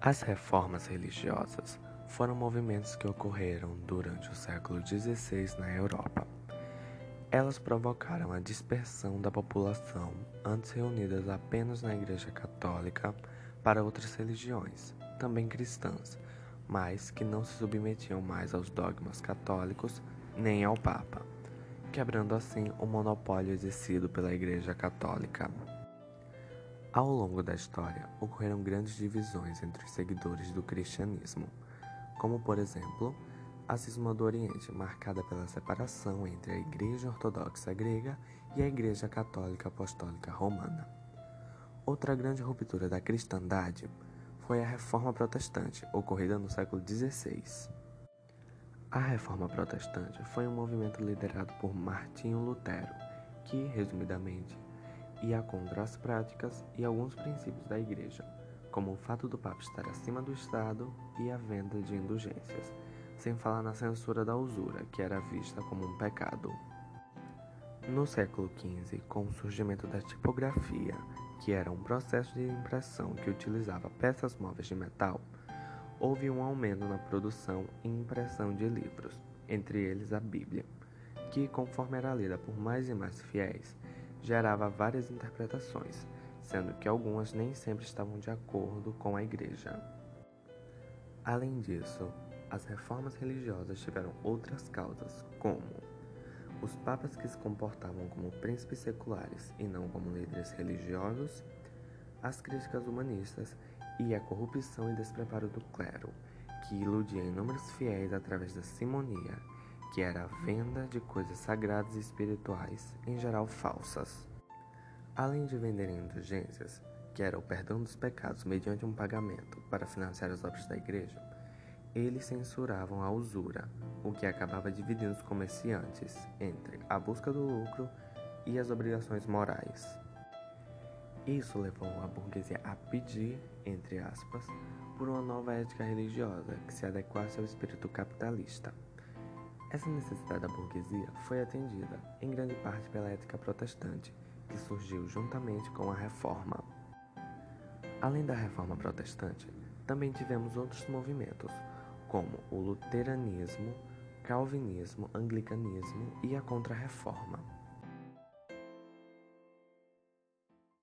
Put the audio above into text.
As reformas religiosas foram movimentos que ocorreram durante o século XVI na Europa. Elas provocaram a dispersão da população, antes reunidas apenas na Igreja Católica, para outras religiões, também cristãs, mas que não se submetiam mais aos dogmas católicos nem ao Papa, quebrando assim o monopólio exercido pela Igreja Católica. Ao longo da história, ocorreram grandes divisões entre os seguidores do cristianismo, como, por exemplo, a cisma do Oriente, marcada pela separação entre a Igreja Ortodoxa Grega e a Igreja Católica Apostólica Romana. Outra grande ruptura da cristandade foi a Reforma Protestante, ocorrida no século XVI. A Reforma Protestante foi um movimento liderado por Martinho Lutero, que, resumidamente, ia contra as práticas e alguns princípios da Igreja, como o fato do Papa estar acima do Estado e a venda de indulgências, sem falar na censura da usura, que era vista como um pecado. No século XV, com o surgimento da tipografia, que era um processo de impressão que utilizava peças móveis de metal, houve um aumento na produção e impressão de livros, entre eles a Bíblia, que, conforme era lida por mais e mais fiéis, gerava várias interpretações, sendo que algumas nem sempre estavam de acordo com a Igreja. Além disso, as reformas religiosas tiveram outras causas, como os papas que se comportavam como príncipes seculares e não como líderes religiosos, as críticas humanistas e a corrupção e despreparo do clero, que iludia inúmeros fiéis através da simonia que era a venda de coisas sagradas e espirituais, em geral falsas. Além de venderem indulgências, que era o perdão dos pecados mediante um pagamento para financiar as obras da igreja, eles censuravam a usura, o que acabava dividindo os comerciantes entre a busca do lucro e as obrigações morais. Isso levou a burguesia a pedir, entre aspas, por uma nova ética religiosa que se adequasse ao espírito capitalista. Essa necessidade da burguesia foi atendida, em grande parte, pela ética protestante, que surgiu juntamente com a Reforma. Além da Reforma Protestante, também tivemos outros movimentos, como o luteranismo, calvinismo, anglicanismo e a Contra-Reforma.